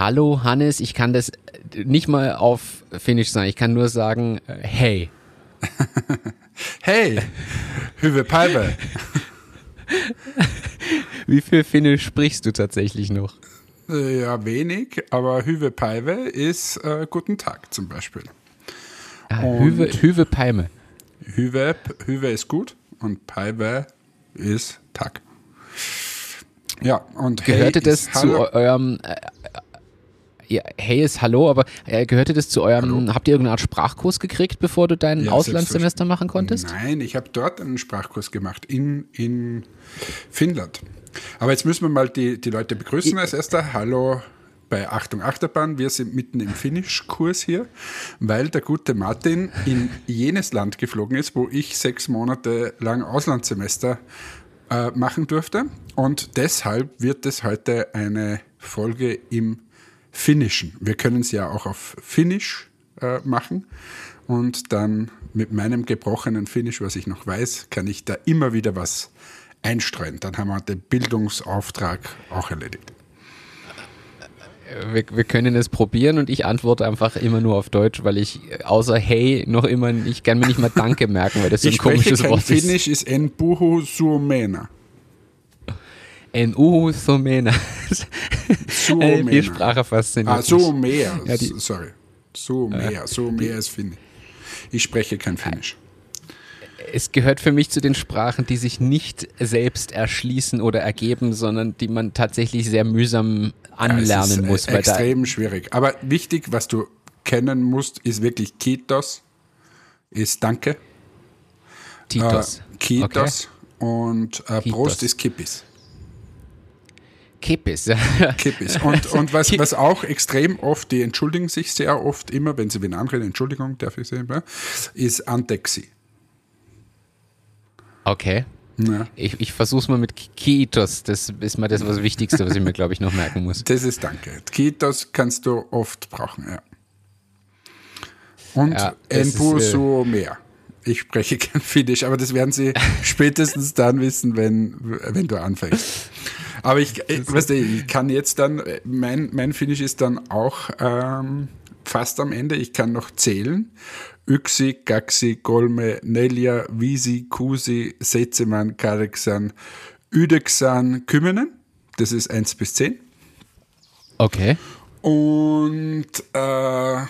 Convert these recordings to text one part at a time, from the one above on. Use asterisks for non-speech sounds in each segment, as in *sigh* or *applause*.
Hallo Hannes, ich kann das nicht mal auf Finnisch sagen, ich kann nur sagen, äh, hey. *laughs* hey, Hüve Palbe. Wie viel Finnisch sprichst du tatsächlich noch? Äh, ja, wenig, aber Hüve Palve ist äh, Guten Tag zum Beispiel. Ah, Hüve, Hüve Palme. Hüve, Hüve ist gut und Palve ist Tag. Ja, und Gehörte hey das zu eurem äh, ja, hey ist Hallo, aber äh, gehörte das zu eurem, Hallo? habt ihr irgendeine Art Sprachkurs gekriegt, bevor du dein ja, Auslandssemester machen konntest? Nein, ich habe dort einen Sprachkurs gemacht, in, in Finnland. Aber jetzt müssen wir mal die, die Leute begrüßen als erster. Hallo bei Achtung Achterbahn. Wir sind mitten im Finnisch-Kurs hier, weil der gute Martin in jenes Land geflogen ist, wo ich sechs Monate lang Auslandssemester äh, machen durfte. Und deshalb wird es heute eine Folge im Finnischen. Wir können es ja auch auf Finnisch äh, machen und dann mit meinem gebrochenen Finnisch, was ich noch weiß, kann ich da immer wieder was einstreuen. Dann haben wir den Bildungsauftrag auch erledigt. Wir, wir, können es probieren und ich antworte einfach immer nur auf Deutsch, weil ich außer Hey noch immer, ich kann mir nicht mal Danke merken, weil das so ein komisches Wort ist. Finnisch ist en puhu suomena. En uhu suomena. Suomena. Die Sprache fasziniert Ah, Suomea, ja, sorry. Suomea, Suomea ist Finnisch. Ich spreche kein Finnisch es gehört für mich zu den Sprachen, die sich nicht selbst erschließen oder ergeben, sondern die man tatsächlich sehr mühsam anlernen ja, muss. extrem schwierig. Aber wichtig, was du kennen musst, ist wirklich Kitos, ist Danke. Titos. Äh, Kitos okay. und äh, Prost ist Kippis. Kippis. *laughs* Kippis. Und, und was, was auch extrem oft, die entschuldigen sich sehr oft immer, wenn sie wen anreden, Entschuldigung, darf ich sagen, ist Antexi. Okay. Ja. Ich, ich versuche es mal mit Kiitos. Das ist mal das was Wichtigste, was ich mir, glaube ich, noch merken muss. Das ist danke. Kiitos kannst du oft brauchen, ja. Und ja, Enpusu äh, mehr. Ich spreche *laughs* kein Finnisch, aber das werden Sie *laughs* spätestens dann wissen, wenn, wenn du anfängst. Aber ich, ich, weißt du, ich kann jetzt dann, mein, mein Finnisch ist dann auch ähm, fast am Ende. Ich kann noch zählen Yksi, kaksi, kolme, neljä, viisi, kuusi, seitsemän, kahdeksan, yhdeksän, kymmenen. Das ist 1 bis 10. Okay. Und äh,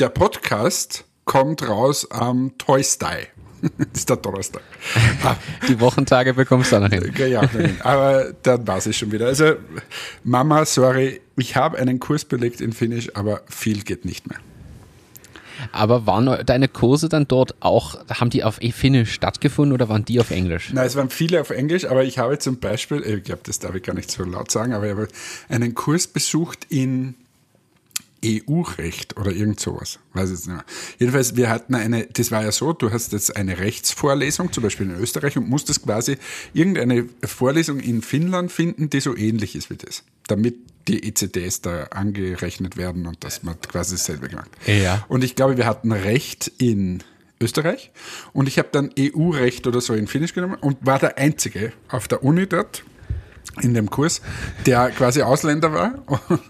der Podcast kommt raus am Toystyle. das *laughs* ist der Donnerstag. *laughs* Die Wochentage bekommst du auch noch hin. Ja, aber dann war es schon wieder. Also, Mama, sorry, ich habe einen Kurs belegt in Finnisch, aber viel geht nicht mehr. Aber waren deine Kurse dann dort auch, haben die auf Finnisch stattgefunden oder waren die auf Englisch? Nein, es waren viele auf Englisch, aber ich habe zum Beispiel, ich glaube, das darf ich gar nicht so laut sagen, aber ich habe einen Kurs besucht in EU-Recht oder irgend sowas. Weiß ich jetzt nicht mehr. Jedenfalls, wir hatten eine, das war ja so, du hast jetzt eine Rechtsvorlesung, zum Beispiel in Österreich, und musstest quasi irgendeine Vorlesung in Finnland finden, die so ähnlich ist wie das. Damit die ECDs da angerechnet werden und dass man quasi dasselbe gemacht. Ja. Und ich glaube, wir hatten Recht in Österreich und ich habe dann EU-Recht oder so in Finnisch genommen und war der Einzige auf der Uni dort in dem Kurs, der quasi Ausländer war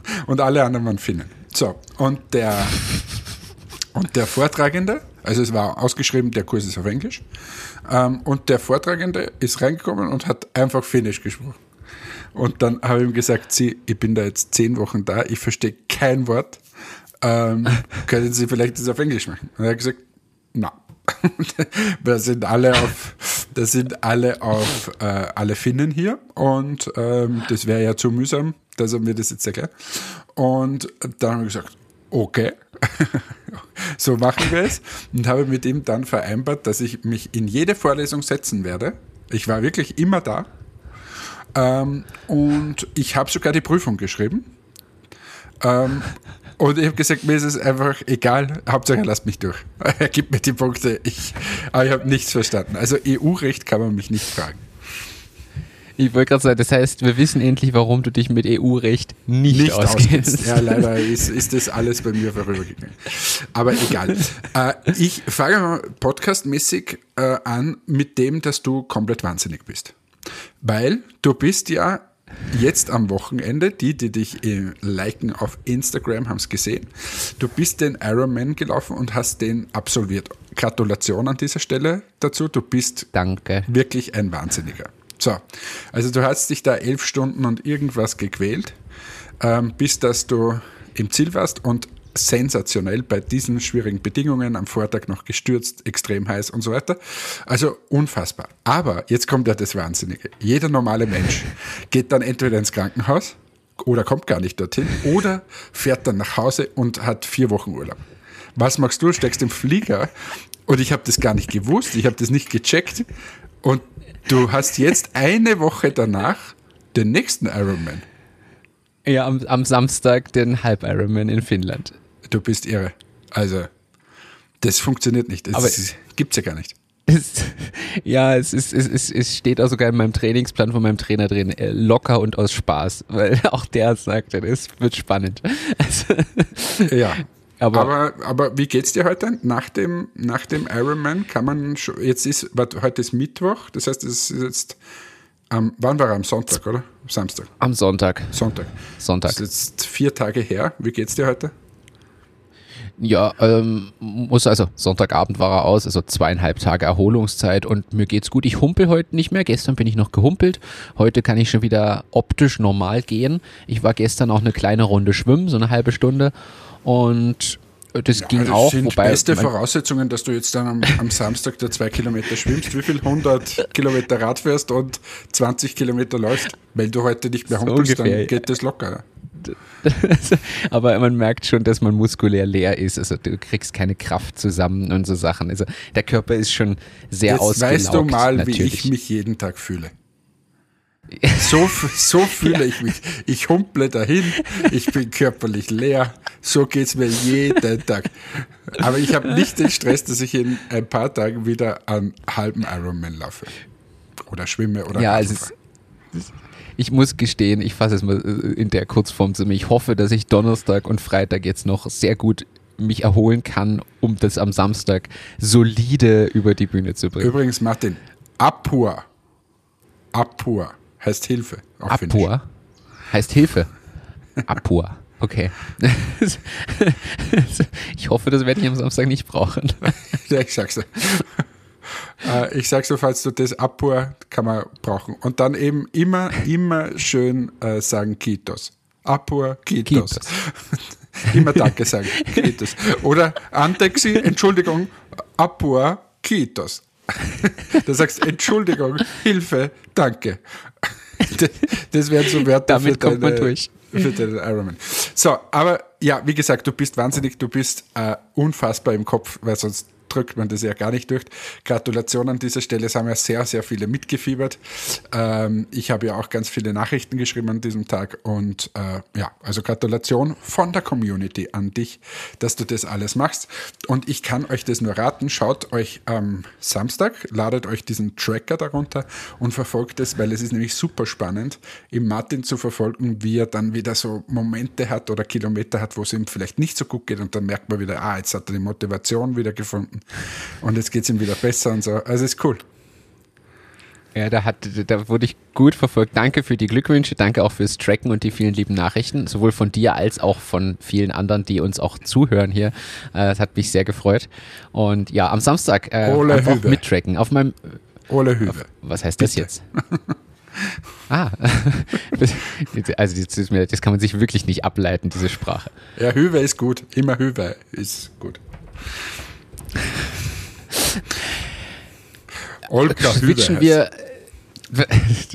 *laughs* und alle anderen waren Finnen. So, und der, und der Vortragende, also es war ausgeschrieben, der Kurs ist auf Englisch, ähm, und der Vortragende ist reingekommen und hat einfach Finnisch gesprochen. Und dann habe ich ihm gesagt, Sie, ich bin da jetzt zehn Wochen da, ich verstehe kein Wort. Ähm, können Sie vielleicht das auf Englisch machen? Und er hat gesagt, na. da sind alle auf, da sind alle auf, äh, alle Finnen hier und ähm, das wäre ja zu mühsam, dass er mir das jetzt erklärt. Und dann habe ich gesagt, okay, *laughs* so machen wir es und habe mit ihm dann vereinbart, dass ich mich in jede Vorlesung setzen werde. Ich war wirklich immer da ähm, und ich habe sogar die Prüfung geschrieben. Ähm, und ich habe gesagt, mir ist es einfach egal, Hauptsache er lasst mich durch. *laughs* Er gibt mir die Punkte, ich, aber ich habe nichts verstanden. Also EU-Recht kann man mich nicht fragen. Ich wollte gerade sagen, das heißt, wir wissen endlich, warum du dich mit EU-Recht nicht, nicht auskennst. Ja, leider ist, ist das alles bei mir vorübergegangen. Aber egal. Äh, ich fange mal podcastmäßig äh, an mit dem, dass du komplett wahnsinnig bist. Weil du bist ja jetzt am Wochenende, die, die dich äh, liken auf Instagram, haben es gesehen. Du bist den Ironman gelaufen und hast den absolviert. Gratulation an dieser Stelle dazu. Du bist Danke. wirklich ein Wahnsinniger. So, also du hast dich da elf Stunden und irgendwas gequält, ähm, bis dass du im Ziel warst und sensationell bei diesen schwierigen Bedingungen, am Vortag noch gestürzt, extrem heiß und so weiter. Also unfassbar. Aber jetzt kommt ja das Wahnsinnige. Jeder normale Mensch geht dann entweder ins Krankenhaus oder kommt gar nicht dorthin oder fährt dann nach Hause und hat vier Wochen Urlaub. Was machst du? Steckst im Flieger und ich habe das gar nicht gewusst, ich habe das nicht gecheckt und du hast jetzt eine Woche danach den nächsten Ironman. Ja, am, am Samstag den Halb-Ironman in Finnland. Du bist irre. Also, das funktioniert nicht. Das Aber- ist- gibt's ja gar nicht. Es, ja, es, ist, es, es, es steht auch sogar in meinem Trainingsplan von meinem Trainer drin, äh, locker und aus Spaß, *laughs* weil auch der sagte, es wird spannend. Also, Ja. Aber- aber, aber, wie geht's dir heute? Nach dem, nach dem Ironman kann man schon, jetzt ist, warte, heute ist Mittwoch, das heißt, es ist jetzt, am, wann war er? Am Sonntag, oder? Samstag. am Sonntag. Sonntag. Sonntag. Das ist jetzt vier Tage her. Wie geht's dir heute? Ja, ähm, muss also Sonntagabend war er aus, also zweieinhalb Tage Erholungszeit und mir geht's gut. Ich humpel heute nicht mehr. Gestern bin ich noch gehumpelt. Heute kann ich schon wieder optisch normal gehen. Ich war gestern auch eine kleine Runde schwimmen, so eine halbe Stunde und das ging das auch. sind wobei beste Voraussetzungen, dass du jetzt dann am, am Samstag der zwei Kilometer schwimmst, wie viel 100 Kilometer Rad fährst und 20 Kilometer läufst. Weil du heute nicht mehr So humpelst, ungefähr, ja. dann geht das locker. *laughs* Aber man merkt schon, dass man muskulär leer ist. Also du kriegst keine Kraft zusammen und so Sachen. Also der Körper ist schon sehr Jetzt ausgelaugt. weißt du mal, natürlich. wie ich mich jeden Tag fühle. *laughs* So, so fühle ich mich. Ich humple dahin, ich bin körperlich leer. So geht's mir jeden *laughs* Tag. Aber ich habe nicht den Stress, dass ich in ein paar Tagen wieder einen halben Ironman laufe. Oder schwimme oder Ja, Radl also es, fahre. Ich muss gestehen, ich fasse es mal äh, in der Kurzform zu mir. Ich hoffe, dass ich Donnerstag und Freitag jetzt noch sehr gut mich erholen kann, um das am Samstag solide über die Bühne zu bringen. Übrigens, Martin, Apur. Apur heißt Hilfe. Apur heißt Hilfe. Apur. Okay. *laughs* Ich hoffe, das werde ich am Samstag nicht brauchen. *laughs* Ja, ich sag's. Äh, ich sag's so, falls du das Apur kann man brauchen. Und dann eben immer, immer schön äh, sagen Kitos. Apur, Kitos. Kitos. *laughs* immer Danke sagen. *laughs* Kitos. Oder Antexi, Entschuldigung, Apur, Kitos. *laughs* Du sagst Entschuldigung, Hilfe, Danke. Das, das wären so Wörter Damit für kommt man deine- durch. für den Ironman. So, aber ja, wie gesagt, du bist wahnsinnig, du bist äh, unfassbar im Kopf, weil sonst drückt man das ja gar nicht durch. Gratulation an dieser Stelle, es haben ja sehr, sehr viele mitgefiebert. Ähm, ich habe ja auch ganz viele Nachrichten geschrieben an diesem Tag und äh, ja, also Gratulation von der Community an dich, dass du das alles machst. Und ich kann euch das nur raten, schaut euch am Samstag, ladet euch diesen Tracker darunter und verfolgt es, weil es ist nämlich super spannend, im Martin zu verfolgen, wie er dann wieder so Momente hat oder Kilometer hat, wo es ihm vielleicht nicht so gut geht und dann merkt man wieder, ah, jetzt hat er die Motivation wieder gefunden und jetzt geht es ihm wieder besser und so. Also ist cool. Ja, da, hat, da wurde ich gut verfolgt. Danke für die Glückwünsche, danke auch fürs Tracken und die vielen lieben Nachrichten, sowohl von dir als auch von vielen anderen, die uns auch zuhören hier. Äh, Das hat mich sehr gefreut. Und ja, am Samstag äh, einfach Hübe. mittracken. Auf meinem, Ole Hüwe. was heißt das Bitte. jetzt? Ah, *laughs* also das, das kann man sich wirklich nicht ableiten, diese Sprache. Ja, Hüwe ist gut. Immer Hüwe ist gut. Olga Hüwe. Switchen wir.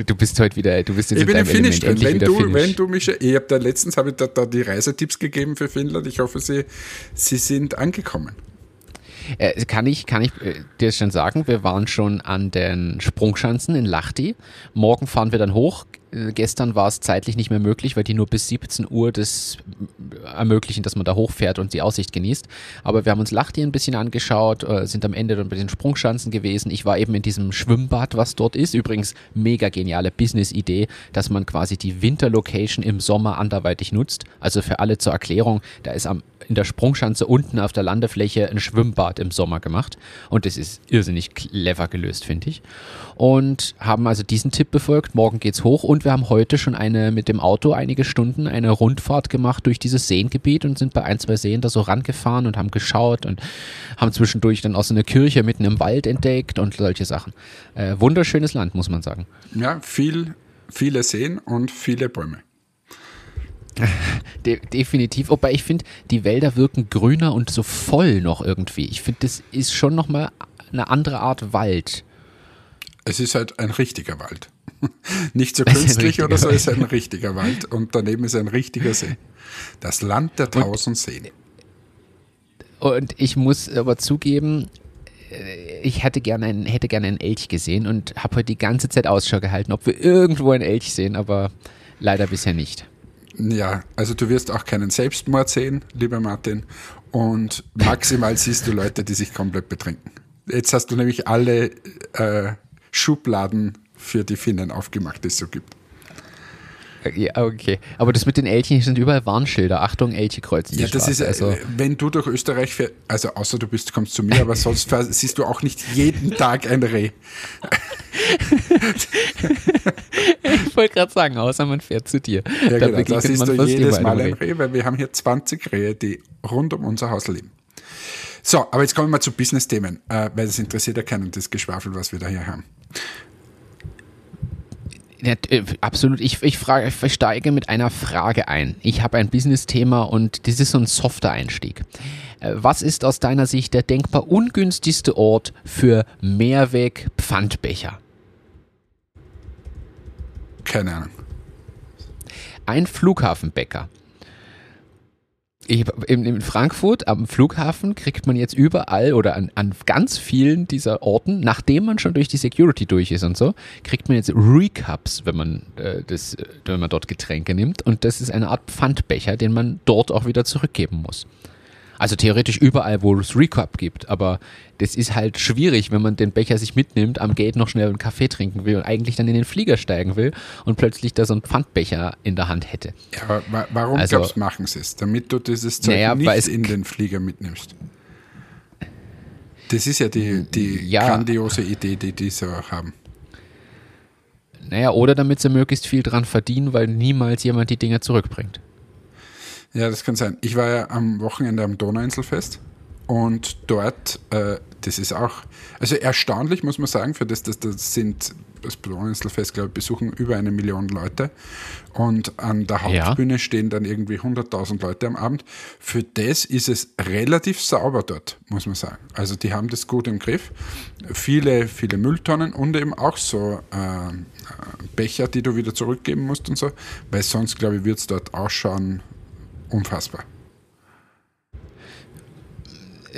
Du bist heute wieder, du bist jetzt Ich in bin im Element, drin. Wenn du, Finnisch. wenn du mich, ich habe da letztens habe ich da, da die Reisetipps gegeben für Finnland. Ich hoffe, sie, sie sind angekommen. Äh, kann ich, kann ich äh, dir schon sagen, wir waren schon an den Sprungschanzen in Lahti. Morgen fahren wir dann hoch. Äh, gestern war es zeitlich nicht mehr möglich, weil die nur bis 17 Uhr das äh, ermöglichen, dass man da hochfährt und die Aussicht genießt. Aber wir haben uns Lahti ein bisschen angeschaut, äh, sind am Ende dann bei den Sprungschanzen gewesen. Ich war eben in diesem Schwimmbad, was dort ist. Übrigens mega geniale Business-Idee, dass man quasi die Winterlocation im Sommer anderweitig nutzt. Also für alle zur Erklärung, da ist am in der Sprungschanze unten auf der Landefläche ein Schwimmbad im Sommer gemacht. Und das ist irrsinnig clever gelöst, finde ich. Und haben also diesen Tipp befolgt. Morgen geht's hoch und wir haben heute schon eine mit dem Auto einige Stunden eine Rundfahrt gemacht durch dieses Seengebiet und sind bei ein, zwei Seen da so rangefahren und haben geschaut und haben zwischendurch dann auch so eine Kirche mitten im Wald entdeckt und solche Sachen. Äh, wunderschönes Land, muss man sagen. Ja, viel, viele Seen und viele Bäume. *laughs* De definitiv. Wobei ich finde, die Wälder wirken grüner und so voll noch irgendwie. Ich finde, das ist schon nochmal eine andere Art Wald. Es ist halt ein richtiger Wald. *laughs* Nicht so *laughs* künstlich oder so, es ist ein richtiger Wald. Und daneben ist ein richtiger See. Das Land der tausend Seen. Und ich muss aber zugeben, äh, ich hätte gerne einen, hätte gerne einen Elch gesehen und habe heute die ganze Zeit Ausschau gehalten, ob wir irgendwo einen Elch sehen, aber leider bisher nicht. Ja, also du wirst auch keinen Selbstmord sehen, lieber Martin. Und maximal *laughs* siehst du Leute, die sich komplett betrinken. Jetzt hast du nämlich alle äh, Schubladen für die Finnen aufgemacht, die es so gibt. Ja, okay. Aber das mit den Elchen sind überall Warnschilder. Achtung, Elche kreuzen Ja, das Straße. ist, äh, also, wenn du durch Österreich fährst, also außer du bist, kommst zu mir, aber sonst fährst- *laughs* siehst du auch nicht jeden Tag ein Reh. ich wollte gerade sagen, außer man fährt zu dir. Ja, genau, da siehst du jedes Mal ein Reh, weil wir haben hier 20 Rehe, die rund um unser Haus leben. So, aber jetzt kommen wir zu Business-Themen, äh, weil das interessiert ja keinen, das Geschwafel, was wir da hier haben. Ja, äh, absolut. Ich, ich, frage, ich steige mit einer Frage ein. Ich habe ein Business-Thema und das ist so ein softer Einstieg. Äh, Was ist aus deiner Sicht der denkbar ungünstigste Ort für Mehrweg-Pfandbecher? Keine Ahnung. Ein Flughafenbäcker. In Frankfurt am Flughafen kriegt man jetzt überall oder an, an ganz vielen dieser Orten, nachdem man schon durch die Security durch ist und so, kriegt man jetzt Recups, wenn man, äh, das, äh, wenn man dort Getränke nimmt. Und das ist eine Art Pfandbecher, den man dort auch wieder zurückgeben muss. Also theoretisch überall, wo es Recup gibt, aber das ist halt schwierig, wenn man den Becher sich mitnimmt, am Gate noch schnell einen Kaffee trinken will und eigentlich dann in den Flieger steigen will und plötzlich da so einen Pfandbecher in der Hand hätte. Ja, aber wa warum Also- glaubst machen sie es? Damit du dieses Zeug Naja, nicht in den Flieger mitnimmst. Das ist ja die, die Ja. grandiose Idee, die die so haben. Naja, oder damit sie möglichst viel dran verdienen, weil niemals jemand die Dinger zurückbringt. Ja, das kann sein. Ich war ja am Wochenende am Donauinselfest und dort, äh, das ist auch, also erstaunlich muss man sagen, für das, das, das sind, das Donauinselfest, glaube ich, besuchen über eine Million Leute und an der Ja. Hauptbühne stehen dann irgendwie 100.000 Leute am Abend. Für das ist es relativ sauber dort, muss man sagen. Also die haben das gut im Griff. Viele, viele Mülltonnen und eben auch so äh, äh, Becher, die du wieder zurückgeben musst und so, weil sonst, glaube ich, wird es dort ausschauen, unfassbar.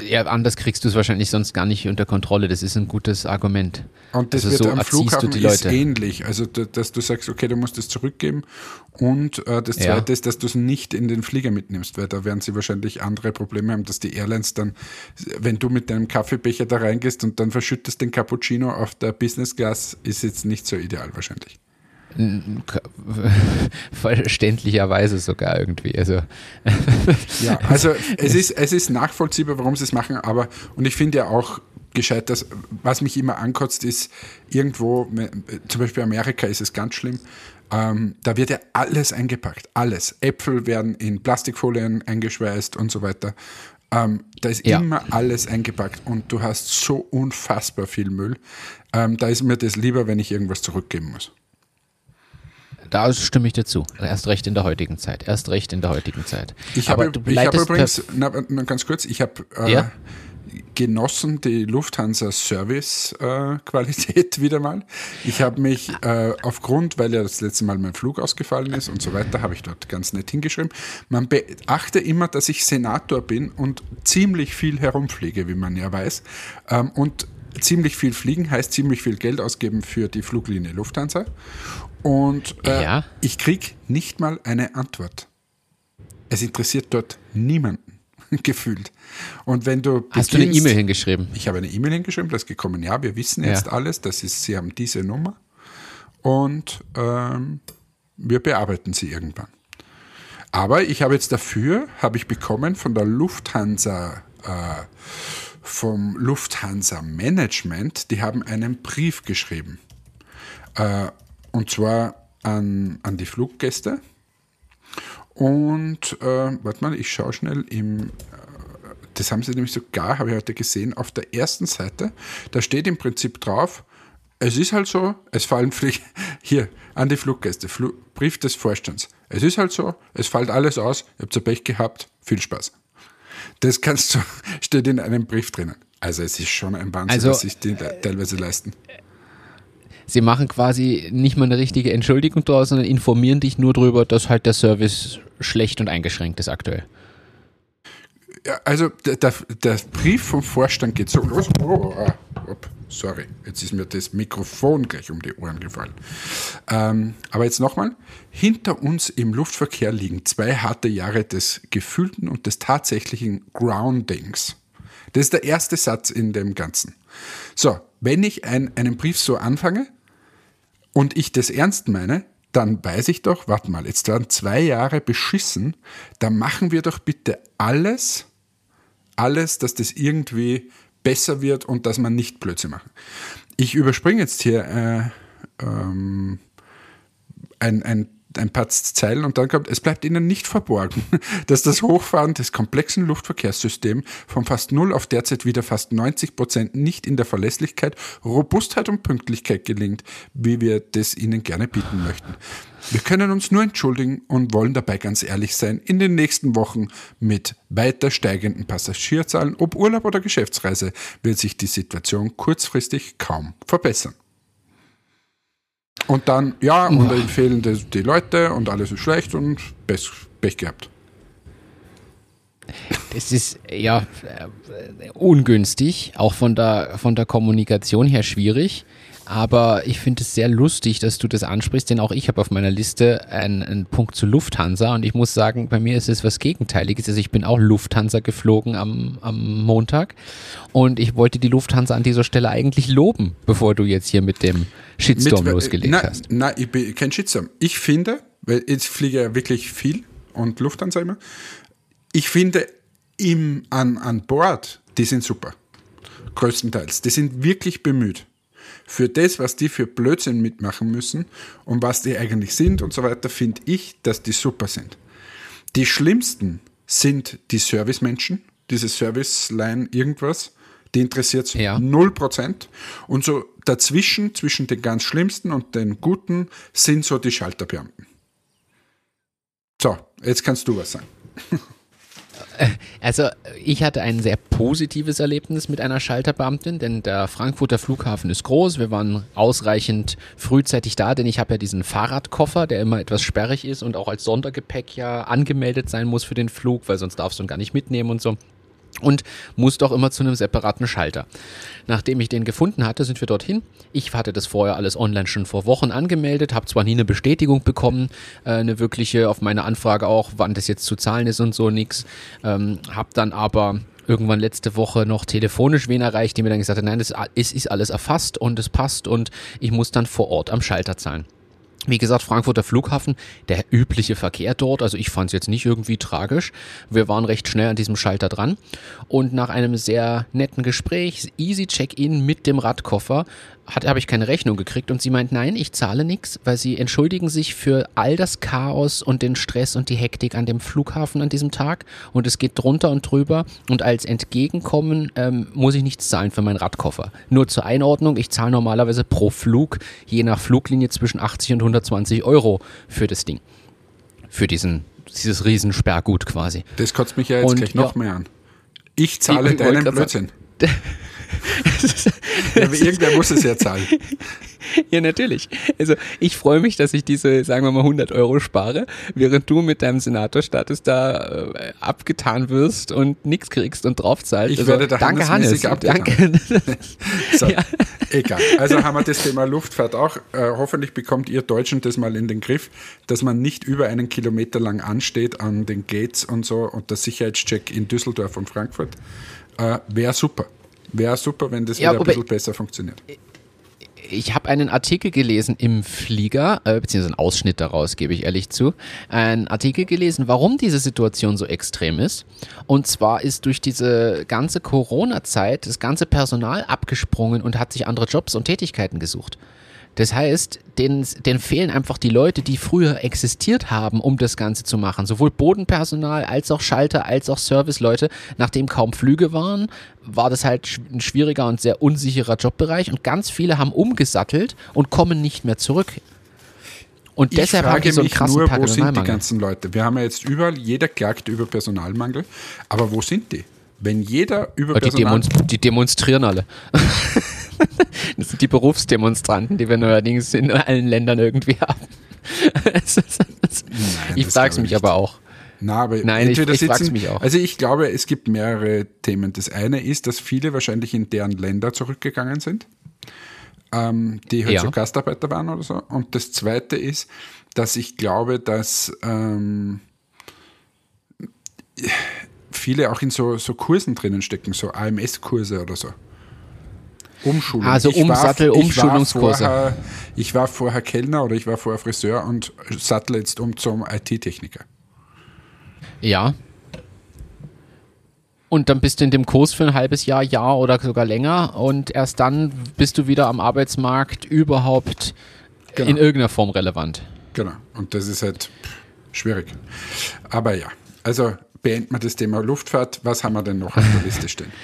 Ja, anders kriegst du es wahrscheinlich sonst gar nicht unter Kontrolle. Das ist ein gutes Argument. Und das Also wird so am Flughafen ist ähnlich. Also, da- dass du sagst, okay, du musst es zurückgeben. Und äh, das Ja. Zweite ist, dass du es nicht in den Flieger mitnimmst, weil da werden sie wahrscheinlich andere Probleme haben, dass die Airlines dann, wenn du mit deinem Kaffeebecher da reingehst und dann verschüttest den Cappuccino auf der Business Class, ist jetzt nicht so ideal wahrscheinlich. K- *laughs* Verständlicherweise sogar irgendwie. Also, *laughs* Ja, also *laughs* es ist, es ist nachvollziehbar, warum sie es machen, aber und ich finde ja auch gescheit, dass was mich immer ankotzt, ist irgendwo, zum Beispiel Amerika ist es ganz schlimm, ähm, da wird ja alles eingepackt, alles. Äpfel werden in Plastikfolien eingeschweißt und so weiter. Ähm, da ist Ja. immer alles eingepackt und du hast so unfassbar viel Müll. Ähm, da ist mir das lieber, wenn ich irgendwas zurückgeben muss. Da stimme ich dazu. Erst recht in der heutigen Zeit. Erst recht in der heutigen Zeit. Ich habe, ich habe übrigens, na, na, ganz kurz, ich habe äh, Ja? genossen die Lufthansa Service äh, Qualität *laughs* wieder mal. Ich habe mich äh, aufgrund, weil ja das letzte Mal mein Flug ausgefallen ist und so weiter, habe ich dort ganz nett hingeschrieben. Man beachte immer, dass ich Senator bin und ziemlich viel herumfliege, wie man ja weiß. Ähm, und ziemlich viel fliegen heißt ziemlich viel Geld ausgeben für die Fluglinie Lufthansa. Und äh, Ja. ich krieg nicht mal eine Antwort. Es interessiert dort niemanden, *laughs* gefühlt. Und wenn du Hast du eine beginnst- E-Mail hingeschrieben? Ich habe eine E-Mail hingeschrieben, das ist gekommen, ja, wir wissen jetzt Ja. alles, das ist, Sie haben diese Nummer und ähm, wir bearbeiten sie irgendwann. Aber ich habe jetzt dafür, habe ich bekommen von der Lufthansa, äh, vom Lufthansa Management, die haben einen Brief geschrieben. Äh, und zwar an, an die Fluggäste. Und, äh, warte mal, ich schaue schnell im, äh, das haben sie nämlich sogar, habe ich heute gesehen, auf der ersten Seite, da steht im Prinzip drauf, es ist halt so, es fallen Pflicht, *laughs* hier, an die Fluggäste, Fl Brief des Vorstands. Es ist halt so, es fällt alles aus, ihr habt so Pech gehabt, viel Spaß. Das kannst du, *laughs* steht in einem Brief drinnen. Also es ist schon ein Wahnsinn, also, was sich die teilweise leisten. Sie machen quasi nicht mal eine richtige Entschuldigung draus, sondern informieren dich nur darüber, dass halt der Service schlecht und eingeschränkt ist aktuell. Ja, also der, der, der Brief vom Vorstand geht so los. Oh, op, sorry, jetzt ist mir das Mikrofon gleich um die Ohren gefallen. Ähm, aber jetzt nochmal. Hinter uns im Luftverkehr liegen zwei harte Jahre des gefühlten und des tatsächlichen Groundings. Das ist der erste Satz in dem Ganzen. So, wenn ich ein, einen Brief so anfange und ich das ernst meine, dann weiß ich doch, warte mal, jetzt waren zwei Jahre beschissen, da machen wir doch bitte alles, alles, dass das irgendwie besser wird und dass man nicht Blödsinn machen. Ich überspringe jetzt hier äh, ähm, ein, ein ein paar Zeilen und dann kommt, es bleibt Ihnen nicht verborgen, *laughs* dass das Hochfahren des komplexen Luftverkehrssystems von fast null auf derzeit wieder fast 90 Prozent nicht in der Verlässlichkeit, Robustheit und Pünktlichkeit gelingt, wie wir das Ihnen gerne bieten möchten. Wir können uns nur entschuldigen und wollen dabei ganz ehrlich sein, in den nächsten Wochen mit weiter steigenden Passagierzahlen, ob Urlaub oder Geschäftsreise, wird sich die Situation kurzfristig kaum verbessern. Und dann, ja, und dann fehlen die, die Leute und alles ist schlecht und Pech, Pech gehabt. Das ist ja äh, ungünstig, auch von der, von der Kommunikation her schwierig. Aber ich finde es sehr lustig, dass du das ansprichst, denn auch ich habe auf meiner Liste einen, einen, Punkt zu Lufthansa und ich muss sagen, bei mir ist es was Gegenteiliges. Also ich bin auch Lufthansa geflogen am, am Montag und ich wollte die Lufthansa an dieser Stelle eigentlich loben, bevor du jetzt hier mit dem Shitstorm mit, losgelegt na, hast. Nein, ich bin kein Shitstorm. Ich finde, weil ich fliege ja wirklich viel und Lufthansa immer, ich finde im, an, an Bord, die sind super. Größtenteils. Die sind wirklich bemüht für das, was die für Blödsinn mitmachen müssen und was die eigentlich sind und so weiter, finde ich, dass die super sind. Die schlimmsten sind die Servicemenschen, diese Serviceline irgendwas, die interessiert es ja. 0%. Und so dazwischen, zwischen den ganz schlimmsten und den guten, sind so die Schalterbeamten. So, jetzt kannst du was sagen. *laughs* *laughs* Also ich hatte ein sehr positives Erlebnis mit einer Schalterbeamtin, denn der Frankfurter Flughafen ist groß. Wir waren ausreichend frühzeitig da, denn ich habe ja diesen Fahrradkoffer, der immer etwas sperrig ist und auch als Sondergepäck ja angemeldet sein muss für den Flug, weil sonst darfst du ihn gar nicht mitnehmen und so und muss doch immer zu einem separaten Schalter. Nachdem ich den gefunden hatte, sind wir dorthin. Ich hatte das vorher alles online schon vor Wochen angemeldet, habe zwar nie eine Bestätigung bekommen, äh, eine wirkliche auf meine Anfrage auch, wann das jetzt zu zahlen ist und so nix. Ähm, habe dann aber irgendwann letzte Woche noch telefonisch wen erreicht, die mir dann gesagt hat, nein, das ist, ist alles erfasst und es passt und ich muss dann vor Ort am Schalter zahlen. Wie gesagt, Frankfurter Flughafen, der übliche Verkehr dort, also ich fand es jetzt nicht irgendwie tragisch. Wir waren recht schnell an diesem Schalter dran und nach einem sehr netten Gespräch, easy Check-in mit dem Radkoffer, habe ich keine Rechnung gekriegt und sie meint, nein, ich zahle nichts, weil sie entschuldigen sich für all das Chaos und den Stress und die Hektik an dem Flughafen an diesem Tag und es geht drunter und drüber und als Entgegenkommen ähm, muss ich nichts zahlen für meinen Radkoffer. Nur zur Einordnung, ich zahle normalerweise pro Flug, je nach Fluglinie zwischen 80 und 120 Euro für das Ding. Für diesen, dieses Riesensperrgut quasi. Das kotzt mich ja jetzt und, gleich noch ja, mehr an. Ich zahle ich, deinen Blödsinn. *laughs* ja, aber irgendwer muss es ja zahlen. *laughs* Ja, natürlich. Also ich freue mich, dass ich diese, sagen wir mal, 100 Euro spare, während du mit deinem Senatorstatus da äh, abgetan wirst und nichts kriegst und draufzahlst. Ich also, werde da danke Hannes. Abgetan. Danke. *laughs* *laughs* so, ja. egal. Also haben wir das Thema Luftfahrt auch. Äh, hoffentlich bekommt ihr Deutschen das mal in den Griff, dass man nicht über einen Kilometer lang ansteht an den Gates und so und der Sicherheitscheck in Düsseldorf und Frankfurt. Äh, Wäre super. Wäre super, wenn das ja, wieder ein bisschen besser funktioniert. ich habe einen Artikel gelesen im Flieger, äh, beziehungsweise einen Ausschnitt daraus, gebe ich ehrlich zu. Einen Artikel gelesen, warum diese Situation so extrem ist. Und zwar ist durch diese ganze Corona-Zeit das ganze Personal abgesprungen und hat sich andere Jobs und Tätigkeiten gesucht. Das heißt, denen, denen fehlen einfach die Leute, die früher existiert haben, um das Ganze zu machen. Sowohl Bodenpersonal als auch Schalter als auch Serviceleute. Nachdem kaum Flüge waren, war das halt ein schwieriger und sehr unsicherer Jobbereich und ganz viele haben umgesattelt und kommen nicht mehr zurück. Und Ich deshalb haben frage die so einen mich krassen nur, wo sind die ganzen Leute? Wir haben ja jetzt überall, jeder klagt über Personalmangel, aber wo sind die? Wenn jeder über die, Personal... demonst die demonstrieren alle. *laughs* *laughs* das sind die Berufsdemonstranten, die wir neuerdings in allen Ländern irgendwie haben. Es ist- ich frage glaube mich ich aber auch. Na, aber Nein, ich- entweder ich frag's sitzen, mich auch. Also ich glaube, es gibt mehrere Themen. Das eine ist, dass viele wahrscheinlich in deren Länder zurückgegangen sind, ähm, die halt Ja. so Gastarbeiter waren oder so. Und das zweite ist, dass ich glaube, dass ähm, viele auch in so, so Kursen drinnen stecken, so AMS-Kurse oder so. Umschulung. Also Umsattel- ich Umschulungskurse. War vorher, ich war vorher Kellner oder ich war vorher Friseur und sattel jetzt um zum IT-Techniker. Ja. Und dann bist du in dem Kurs für ein halbes Jahr, Jahr oder sogar länger und erst dann bist du wieder am Arbeitsmarkt überhaupt Genau. in irgendeiner Form relevant. Genau. Und das ist halt schwierig. Aber ja, also beenden wir das Thema Luftfahrt. Was haben wir denn noch auf der Liste stehen? *laughs*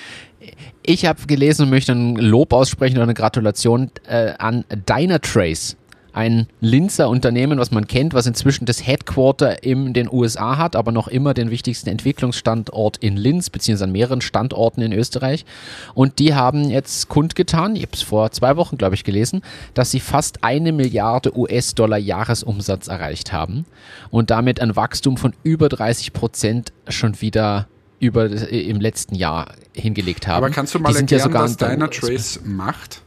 Ich habe gelesen und möchte ein Lob aussprechen oder eine Gratulation äh, an Dynatrace. Ein Linzer Unternehmen, was man kennt, was inzwischen das Headquarter in den USA hat, aber noch immer den wichtigsten Entwicklungsstandort in Linz, beziehungsweise an mehreren Standorten in Österreich. Und die haben jetzt kundgetan, ich habe es vor zwei Wochen, glaube ich, gelesen, dass sie fast eine Milliarde US-Dollar Jahresumsatz erreicht haben und damit ein Wachstum von über 30 Prozent schon wieder über das, im letzten Jahr hingelegt haben. Aber kannst du mal ja erklären, sogar was Dynatrace macht?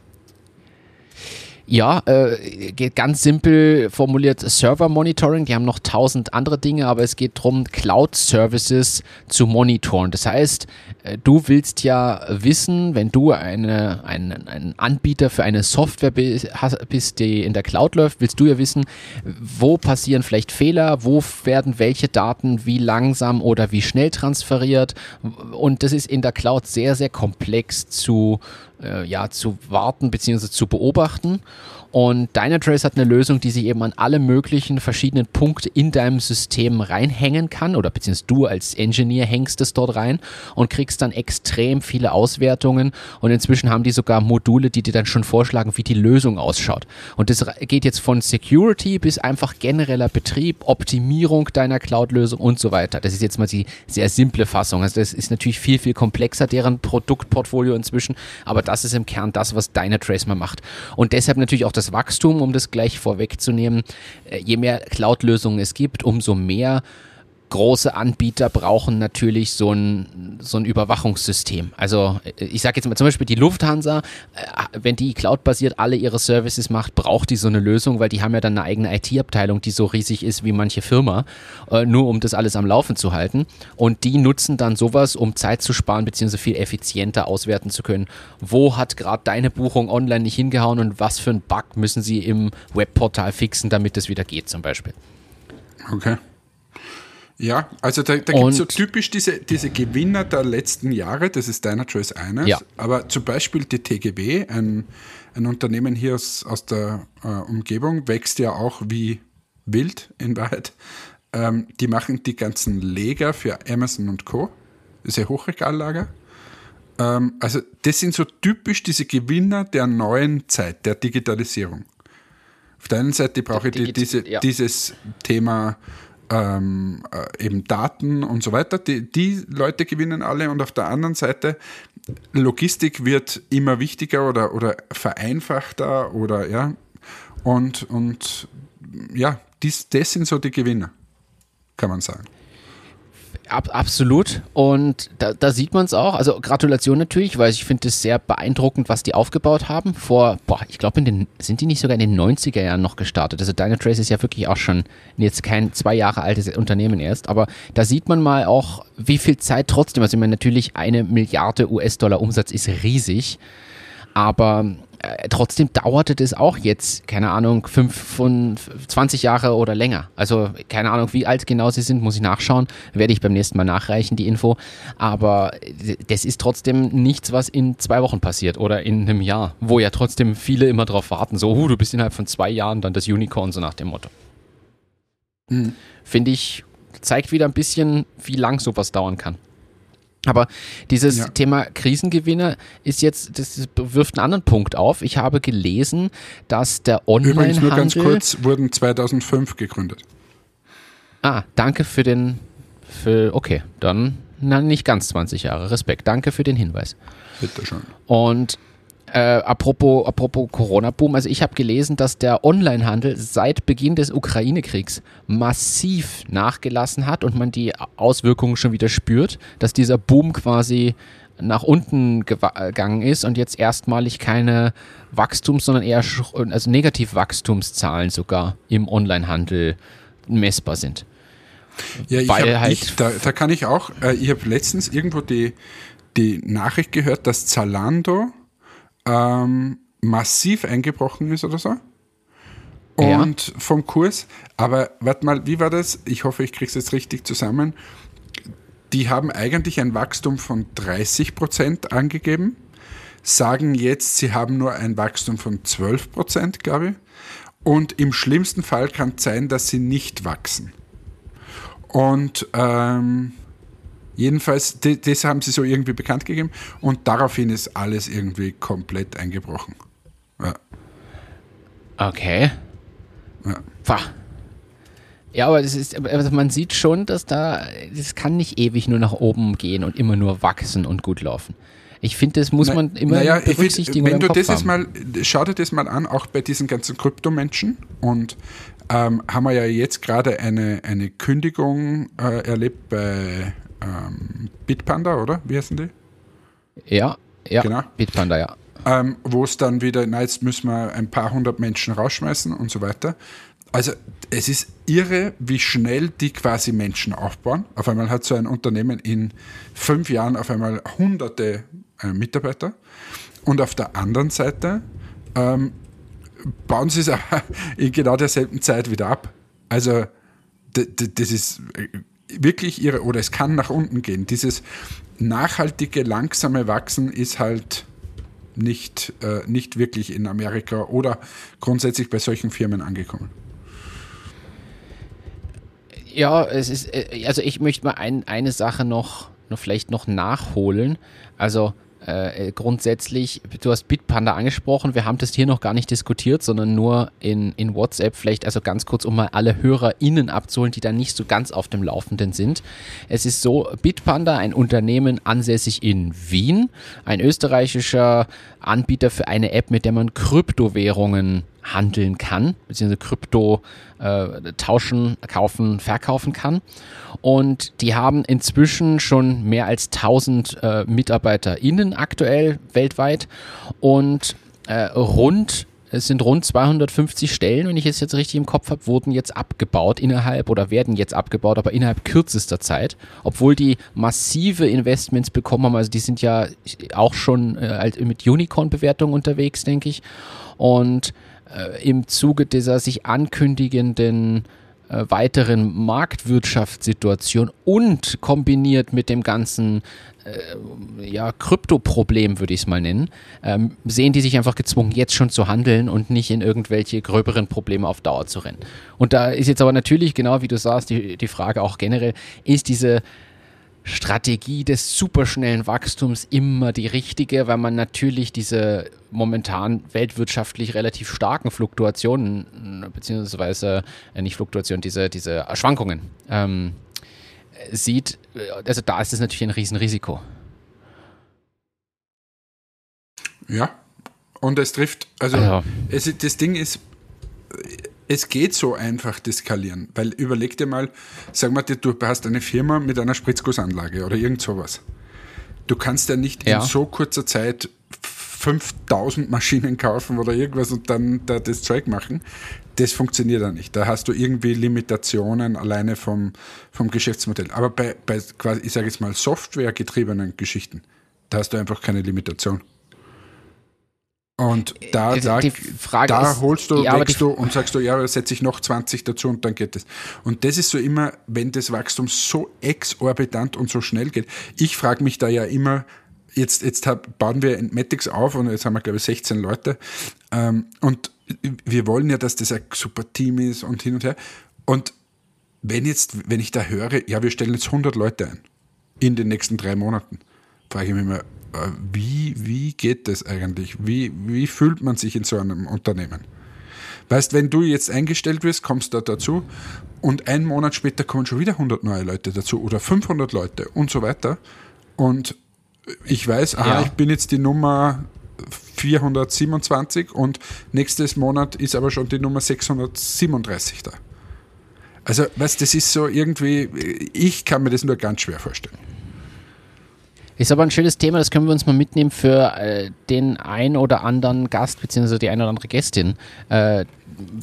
Ja, äh, geht ganz simpel formuliert Server Monitoring. Die haben noch tausend andere Dinge, aber es geht darum, Cloud Services zu monitoren. Das heißt, äh, du willst ja wissen, wenn du eine, ein, ein Anbieter für eine Software bist, die in der Cloud läuft, willst du ja wissen, wo passieren vielleicht Fehler, wo werden welche Daten wie langsam oder wie schnell transferiert. Und das ist in der Cloud sehr, sehr komplex zu äh, ja, zu warten bzw. zu beobachten. Und Dynatrace hat eine Lösung, die sich eben an alle möglichen verschiedenen Punkte in deinem System reinhängen kann oder beziehungsweise du als Engineer hängst es dort rein und kriegst dann extrem viele Auswertungen und inzwischen haben die sogar Module, die dir dann schon vorschlagen, wie die Lösung ausschaut. Und das geht jetzt von Security bis einfach genereller Betrieb, Optimierung deiner Cloud-Lösung und so weiter. Das ist jetzt mal die sehr simple Fassung. Also das ist natürlich viel, viel komplexer, deren Produktportfolio inzwischen, aber das ist im Kern das, was Dynatrace mal macht. Und deshalb natürlich auch das Wachstum, um das gleich vorwegzunehmen. Äh, Je mehr Cloud-Lösungen es gibt, umso mehr große Anbieter brauchen natürlich so ein, so ein Überwachungssystem. Also äh, ich sage jetzt mal zum Beispiel die Lufthansa, äh, wenn die cloud-basiert alle ihre Services macht, braucht die so eine Lösung, weil die haben ja dann eine eigene IT-Abteilung, die so riesig ist wie manche Firma, äh, nur um das alles am Laufen zu halten. Und die nutzen dann sowas, um Zeit zu sparen, beziehungsweise viel effizienter auswerten zu können. Wo hat gerade deine Buchung online nicht hingehauen und was für ein Bug müssen sie im Webportal fixen, damit es wieder geht zum Beispiel. Okay. Ja, also da, da gibt es so typisch diese, diese Gewinner der letzten Jahre, das ist Dynatrace eines, Ja. aber zum Beispiel die TGW, ein, ein Unternehmen hier aus, aus der äh, Umgebung, wächst ja auch wie wild in Wahrheit. Ähm, die machen die ganzen Leger für Amazon und Co., das ist ja Hochregallager. Ähm, also das sind so typisch diese Gewinner der neuen Zeit, der Digitalisierung. Auf der einen Seite brauche ich die, diese, ja. dieses Thema ähm, äh, eben Daten und so weiter. Die, die Leute gewinnen alle und auf der anderen Seite Logistik wird immer wichtiger oder, oder vereinfachter oder ja und, und ja, dies, das sind so die Gewinner, kann man sagen. Ab, absolut. Und da, da sieht man es auch. Also Gratulation natürlich, weil ich finde es sehr beeindruckend, was die aufgebaut haben. Vor, boah, ich glaube, sind die nicht sogar in den 90er Jahren noch gestartet. Also Dynatrace ist ja wirklich auch schon jetzt kein zwei Jahre altes Unternehmen erst. Aber da sieht man mal auch, wie viel Zeit trotzdem, also ich meine, natürlich eine Milliarde US-Dollar Umsatz ist riesig. Aber äh, trotzdem dauerte das auch jetzt, keine Ahnung, fünf von 20 Jahre oder länger. Also keine Ahnung, wie alt genau sie sind, muss ich nachschauen. Werde ich beim nächsten Mal nachreichen, die Info. Aber das ist trotzdem nichts, was in zwei Wochen passiert oder in einem Jahr, wo ja trotzdem viele immer darauf warten, so, uh, du bist innerhalb von zwei Jahren dann das Unicorn, so nach dem Motto. Mhm. Finde ich, zeigt wieder ein bisschen, wie lang sowas dauern kann. Aber dieses ja. Thema Krisengewinner ist jetzt, das wirft einen anderen Punkt auf. Ich habe gelesen, dass der Onlinehandel. Übrigens nur ganz kurz, wurden 2005 gegründet. Ah, danke für den, für, okay, dann na, nicht ganz 20 Jahre. Respekt, danke für den Hinweis. Bitte schon. Und äh, apropos, apropos Corona-Boom, also ich habe gelesen, dass der Onlinehandel seit Beginn des Ukraine-Kriegs massiv nachgelassen hat und man die Auswirkungen schon wieder spürt, dass dieser Boom quasi nach unten gegangen ist und jetzt erstmalig keine Wachstums-, sondern eher also Negativwachstumszahlen sogar im Onlinehandel messbar sind. Ja, ich hab, halt ich, da, da, kann ich auch, äh, ich habe letztens irgendwo die, die Nachricht gehört, dass Zalando ähm, massiv eingebrochen ist oder so. Und ja. vom Kurs, aber warte mal, wie war das? Ich hoffe, ich kriege es jetzt richtig zusammen. Die haben eigentlich ein Wachstum von 30 Prozent angegeben, sagen jetzt, sie haben nur ein Wachstum von 12 Prozent, glaube ich. Und im schlimmsten Fall kann es sein, dass sie nicht wachsen. Und ähm, Jedenfalls, das haben sie so irgendwie bekannt gegeben und daraufhin ist alles irgendwie komplett eingebrochen. Ja. Okay. Ja. Pah. Ja, aber das ist, also man sieht schon, dass da, das kann nicht ewig nur nach oben gehen und immer nur wachsen und gut laufen. Ich finde, das muss Na, man immer naja, berücksichtigen. Find, wenn du das jetzt mal, schau dir das mal an, auch bei diesen ganzen Kryptomenschen und ähm, haben wir ja jetzt gerade eine, eine Kündigung äh, erlebt bei ähm, Bitpanda, oder? Wie heißen die? Ja, ja, genau. Bitpanda, ja. Ähm, Wo es dann wieder, na, jetzt müssen wir ein paar hundert Menschen rausschmeißen und so weiter. Also es ist irre, wie schnell die quasi Menschen aufbauen. Auf einmal hat so ein Unternehmen in fünf Jahren auf einmal hunderte äh, Mitarbeiter. Und auf der anderen Seite ähm, bauen sie es *laughs* in genau derselben Zeit wieder ab. Also das ist äh, wirklich ihre, oder es kann nach unten gehen. Dieses nachhaltige, langsame Wachsen ist halt nicht, äh, nicht wirklich in Amerika oder grundsätzlich bei solchen Firmen angekommen. Ja, es ist, äh, also ich möchte mal ein, eine Sache noch, noch vielleicht noch nachholen. Also äh, grundsätzlich, du hast Bitpanda angesprochen, wir haben das hier noch gar nicht diskutiert, sondern nur in, in WhatsApp, vielleicht also ganz kurz, um mal alle HörerInnen abzuholen, die da nicht so ganz auf dem Laufenden sind. Es ist so, Bitpanda, ein Unternehmen ansässig in Wien, ein österreichischer Anbieter für eine App, mit der man Kryptowährungen handeln kann, beziehungsweise Krypto äh, tauschen, kaufen, verkaufen kann. Und die haben inzwischen schon mehr als 1000 äh, MitarbeiterInnen aktuell weltweit und äh, rund es sind rund 250 Stellen, wenn ich es jetzt richtig im Kopf habe, wurden jetzt abgebaut innerhalb oder werden jetzt abgebaut, aber innerhalb kürzester Zeit, obwohl die massive Investments bekommen haben. Also die sind ja auch schon äh, mit Unicorn-Bewertungen unterwegs, denke ich. Und äh, im Zuge dieser sich ankündigenden äh, weiteren Marktwirtschaftssituation und kombiniert mit dem ganzen äh, ja, Krypto-Problem, würde ich es mal nennen, ähm, sehen die sich einfach gezwungen, jetzt schon zu handeln und nicht in irgendwelche gröberen Probleme auf Dauer zu rennen. Und da ist jetzt aber natürlich, genau wie du sagst, die, die Frage auch generell, ist diese Strategie des superschnellen Wachstums immer die richtige, weil man natürlich diese momentan weltwirtschaftlich relativ starken Fluktuationen, beziehungsweise äh, nicht Fluktuationen, diese, diese Schwankungen ähm, sieht. Also da ist es natürlich ein Riesenrisiko. Ja, und es trifft, also, also. Es, das Ding ist, es geht so einfach, das skalieren. Weil überleg dir mal, sag mal, du hast eine Firma mit einer Spritzgussanlage oder irgend sowas. Du kannst ja nicht ja. in so kurzer Zeit 5000 Maschinen kaufen oder irgendwas und dann da das Zeug machen. Das funktioniert ja nicht. Da hast du irgendwie Limitationen alleine vom, vom Geschäftsmodell. Aber bei, bei quasi, ich sage jetzt mal, softwaregetriebenen Geschichten, da hast du einfach keine Limitation. Und da, Die- da, die Frage da ist- holst du, ja, wächst du und sagst du, ja, setze ich noch 20 dazu und dann geht es. Und das ist so immer, wenn das Wachstum so exorbitant und so schnell geht. Ich frage mich da ja immer, jetzt, jetzt hab, bauen wir Entmatics auf und jetzt haben wir, glaube ich, 16 Leute. Ähm, und wir wollen ja, dass das ein super Team ist und hin und her. Und wenn jetzt, wenn ich da höre, ja, wir stellen jetzt 100 Leute ein in den nächsten drei Monaten, frage ich mich immer, äh, wie, wie geht das eigentlich? Wie, wie fühlt man sich in so einem Unternehmen? Weißt, wenn du jetzt eingestellt wirst, kommst du da dazu und einen Monat später kommen schon wieder 100 neue Leute dazu oder 500 Leute und so weiter. Und ich weiß, aha, Ja. ich bin jetzt die Nummer 427 und nächstes Monat ist aber schon die Nummer 637 da. Also, weißt, das ist so irgendwie, ich kann mir das nur ganz schwer vorstellen. Ist aber ein schönes Thema, das können wir uns mal mitnehmen für äh, den ein oder anderen Gast beziehungsweise die ein oder andere Gästin. Äh,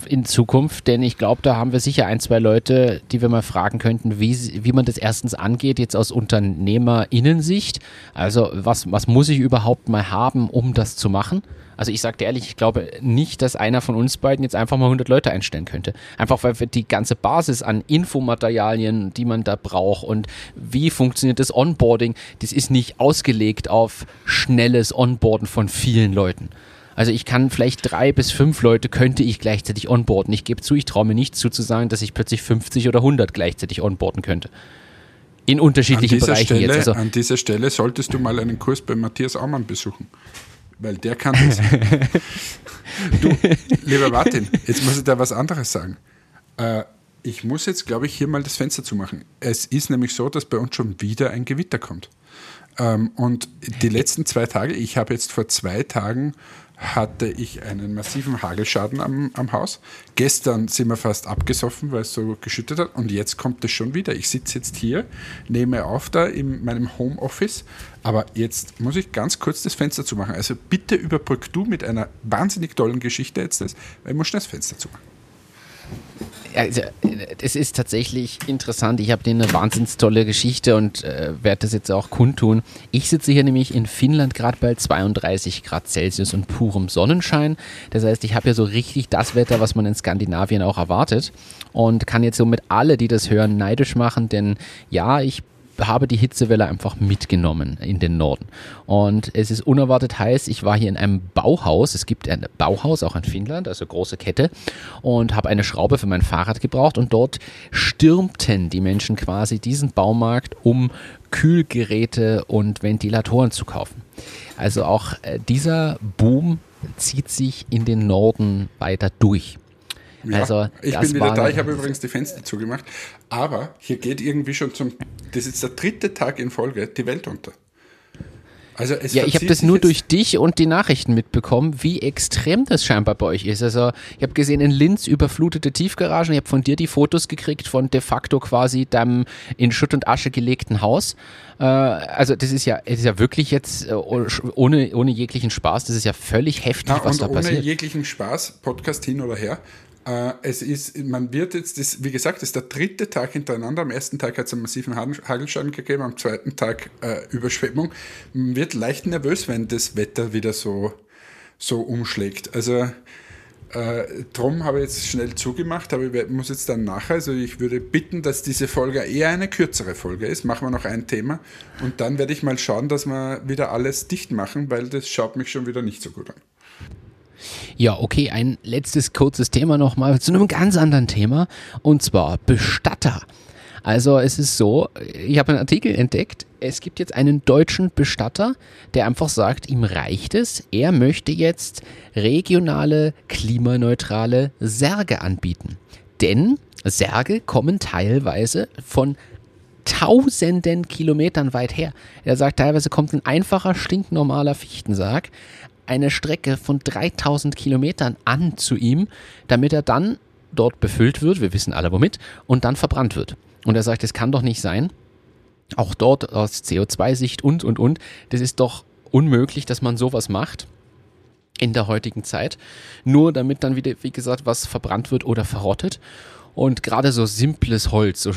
in Zukunft, denn ich glaube, da haben wir sicher ein, zwei Leute, die wir mal fragen könnten, wie, wie man das erstens angeht, jetzt aus Unternehmerinnensicht. Also was, was muss ich überhaupt mal haben, um das zu machen? Also ich sage dir ehrlich, ich glaube nicht, dass einer von uns beiden jetzt einfach mal 100 Leute einstellen könnte. Einfach weil wir die ganze Basis an Infomaterialien, die man da braucht und wie funktioniert das Onboarding, das ist nicht ausgelegt auf schnelles Onboarden von vielen Leuten. Also ich kann vielleicht drei bis fünf Leute könnte ich gleichzeitig onboarden. Ich gebe zu, ich traue mir nicht zu, zu sagen, dass ich plötzlich 50 oder 100 gleichzeitig onboarden könnte. In An unterschiedlichen dieser, Bereichen Stelle, jetzt. Also, an dieser Stelle solltest du mal einen Kurs bei Matthias Aumann besuchen. Weil der kann das. *laughs* du, lieber Martin, jetzt muss ich da was anderes sagen. Äh, ich muss jetzt, glaube ich, hier mal das Fenster zumachen. Es ist nämlich so, dass bei uns schon wieder ein Gewitter kommt. Ähm, und die letzten zwei Tage, ich habe jetzt vor zwei Tagen hatte ich einen massiven Hagelschaden am, am Haus. Gestern sind wir fast abgesoffen, weil es so geschüttet hat. Und jetzt kommt es schon wieder. Ich sitze jetzt hier, nehme auf da in meinem Homeoffice. Aber jetzt muss ich ganz kurz das Fenster zumachen. Also bitte überbrück du mit einer wahnsinnig tollen Geschichte jetzt das, weil ich muss schnell das Fenster zumachen. Also, es ist tatsächlich interessant. Ich habe denen eine wahnsinnig tolle Geschichte und äh, werde das jetzt auch kundtun. Ich sitze hier nämlich in Finnland gerade bei 32 Grad Celsius und purem Sonnenschein. Das heißt, ich habe ja so richtig das Wetter, was man in Skandinavien auch erwartet und kann jetzt somit alle, die das hören, neidisch machen, denn ja, ich habe die Hitzewelle einfach mitgenommen in den Norden. Und es ist unerwartet heiß. Ich war hier in einem Bauhaus. Es gibt ein Bauhaus auch in Finnland, also große Kette, und habe eine Schraube für mein Fahrrad gebraucht. Und dort stürmten die Menschen quasi diesen Baumarkt, um Kühlgeräte und Ventilatoren zu kaufen. Also auch äh, dieser Boom zieht sich in den Norden weiter durch. Ja, Also, ich das bin wieder da, ich habe übrigens die Fenster zugemacht. Aber hier geht irgendwie schon zum, das ist der dritte Tag in Folge, die Welt unter. Also Ja, ich habe das nur durch dich und die Nachrichten mitbekommen, wie extrem das scheinbar bei euch ist. Also ich habe gesehen, in Linz überflutete Tiefgaragen. Ich habe von dir die Fotos gekriegt von de facto quasi deinem in Schutt und Asche gelegten Haus. Äh, also das ist ja, es ist ja wirklich jetzt äh, ohne, ohne jeglichen Spaß, das ist ja völlig heftig, Na, was da ohne passiert. jeglichen Spaß, Podcast hin oder her. Äh, es ist, man wird jetzt, das, wie gesagt, das ist der dritte Tag hintereinander. Am ersten Tag hat es einen massiven Hagel- Hagelschaden gegeben, am zweiten Tag äh, Überschwemmung. Man wird leicht nervös, wenn das Wetter wieder so, so umschlägt. Also äh, drum habe ich jetzt schnell zugemacht, aber ich muss jetzt dann nachher, also ich würde bitten, dass diese Folge eher eine kürzere Folge ist. Machen wir noch ein Thema und dann werde ich mal schauen, dass wir wieder alles dicht machen, weil das schaut mich schon wieder nicht so gut an. Ja, okay, ein letztes kurzes Thema nochmal zu einem ganz anderen Thema und zwar Bestatter. Also es ist so, ich habe einen Artikel entdeckt, es gibt jetzt einen deutschen Bestatter, der einfach sagt, ihm reicht es, er möchte jetzt regionale, klimaneutrale Särge anbieten. Denn Särge kommen teilweise von tausenden Kilometern weit her. Er sagt, teilweise kommt ein einfacher, stinknormaler Fichtensarg eine Strecke von 3000 Kilometern an zu ihm, damit er dann dort befüllt wird, wir wissen alle womit, und dann verbrannt wird. Und er sagt, es kann doch nicht sein, auch dort aus CO2-Sicht und, und, und, das ist doch unmöglich, dass man sowas macht in der heutigen Zeit, nur damit dann wieder, wie gesagt, was verbrannt wird oder verrottet. Und gerade so simples Holz, so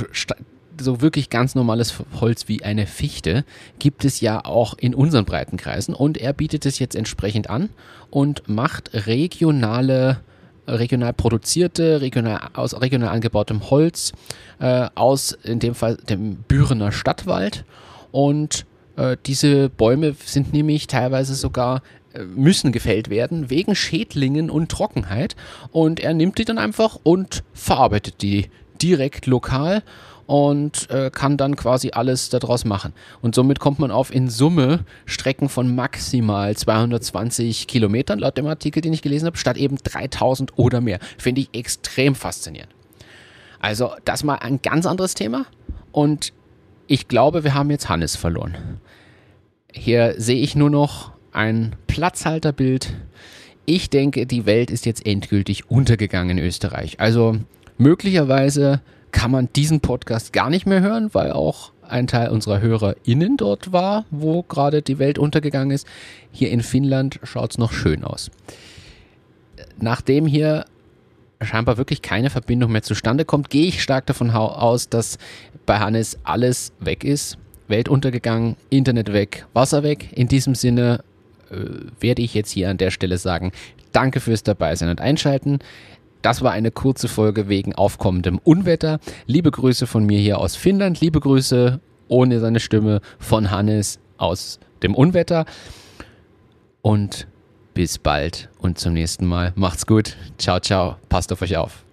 so wirklich ganz normales Holz wie eine Fichte gibt es ja auch in unseren Breitenkreisen und er bietet es jetzt entsprechend an und macht regionale regional produzierte, regional, aus regional angebautem Holz äh, aus, in dem Fall dem Bürener Stadtwald. Und äh, diese Bäume sind nämlich teilweise sogar äh, müssen gefällt werden wegen Schädlingen und Trockenheit. Und er nimmt die dann einfach und verarbeitet die direkt lokal und äh, kann dann quasi alles daraus machen. Und somit kommt man auf in Summe Strecken von maximal 220 Kilometern, laut dem Artikel, den ich gelesen habe, statt eben 3000 oder mehr. Finde ich extrem faszinierend. Also, das mal ein ganz anderes Thema. Und ich glaube, wir haben jetzt Hannes verloren. Hier sehe ich nur noch ein Platzhalterbild. Ich denke, die Welt ist jetzt endgültig untergegangen in Österreich. Also möglicherweise kann man diesen Podcast gar nicht mehr hören, weil auch ein Teil unserer HörerInnen dort war, wo gerade die Welt untergegangen ist. Hier in Finnland schaut es noch schön aus. Nachdem hier scheinbar wirklich keine Verbindung mehr zustande kommt, gehe ich stark davon aus, dass bei Hannes alles weg ist. Welt untergegangen, Internet weg, Wasser weg. In diesem Sinne äh, werde ich jetzt hier an der Stelle sagen, danke fürs Dabeisein und Einschalten. Das war eine kurze Folge wegen aufkommendem Unwetter. Liebe Grüße von mir hier aus Finnland. Liebe Grüße ohne seine Stimme von Hannes aus dem Unwetter. Und bis bald und zum nächsten Mal. Macht's gut. Ciao, ciao. Passt auf euch auf.